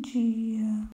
dia.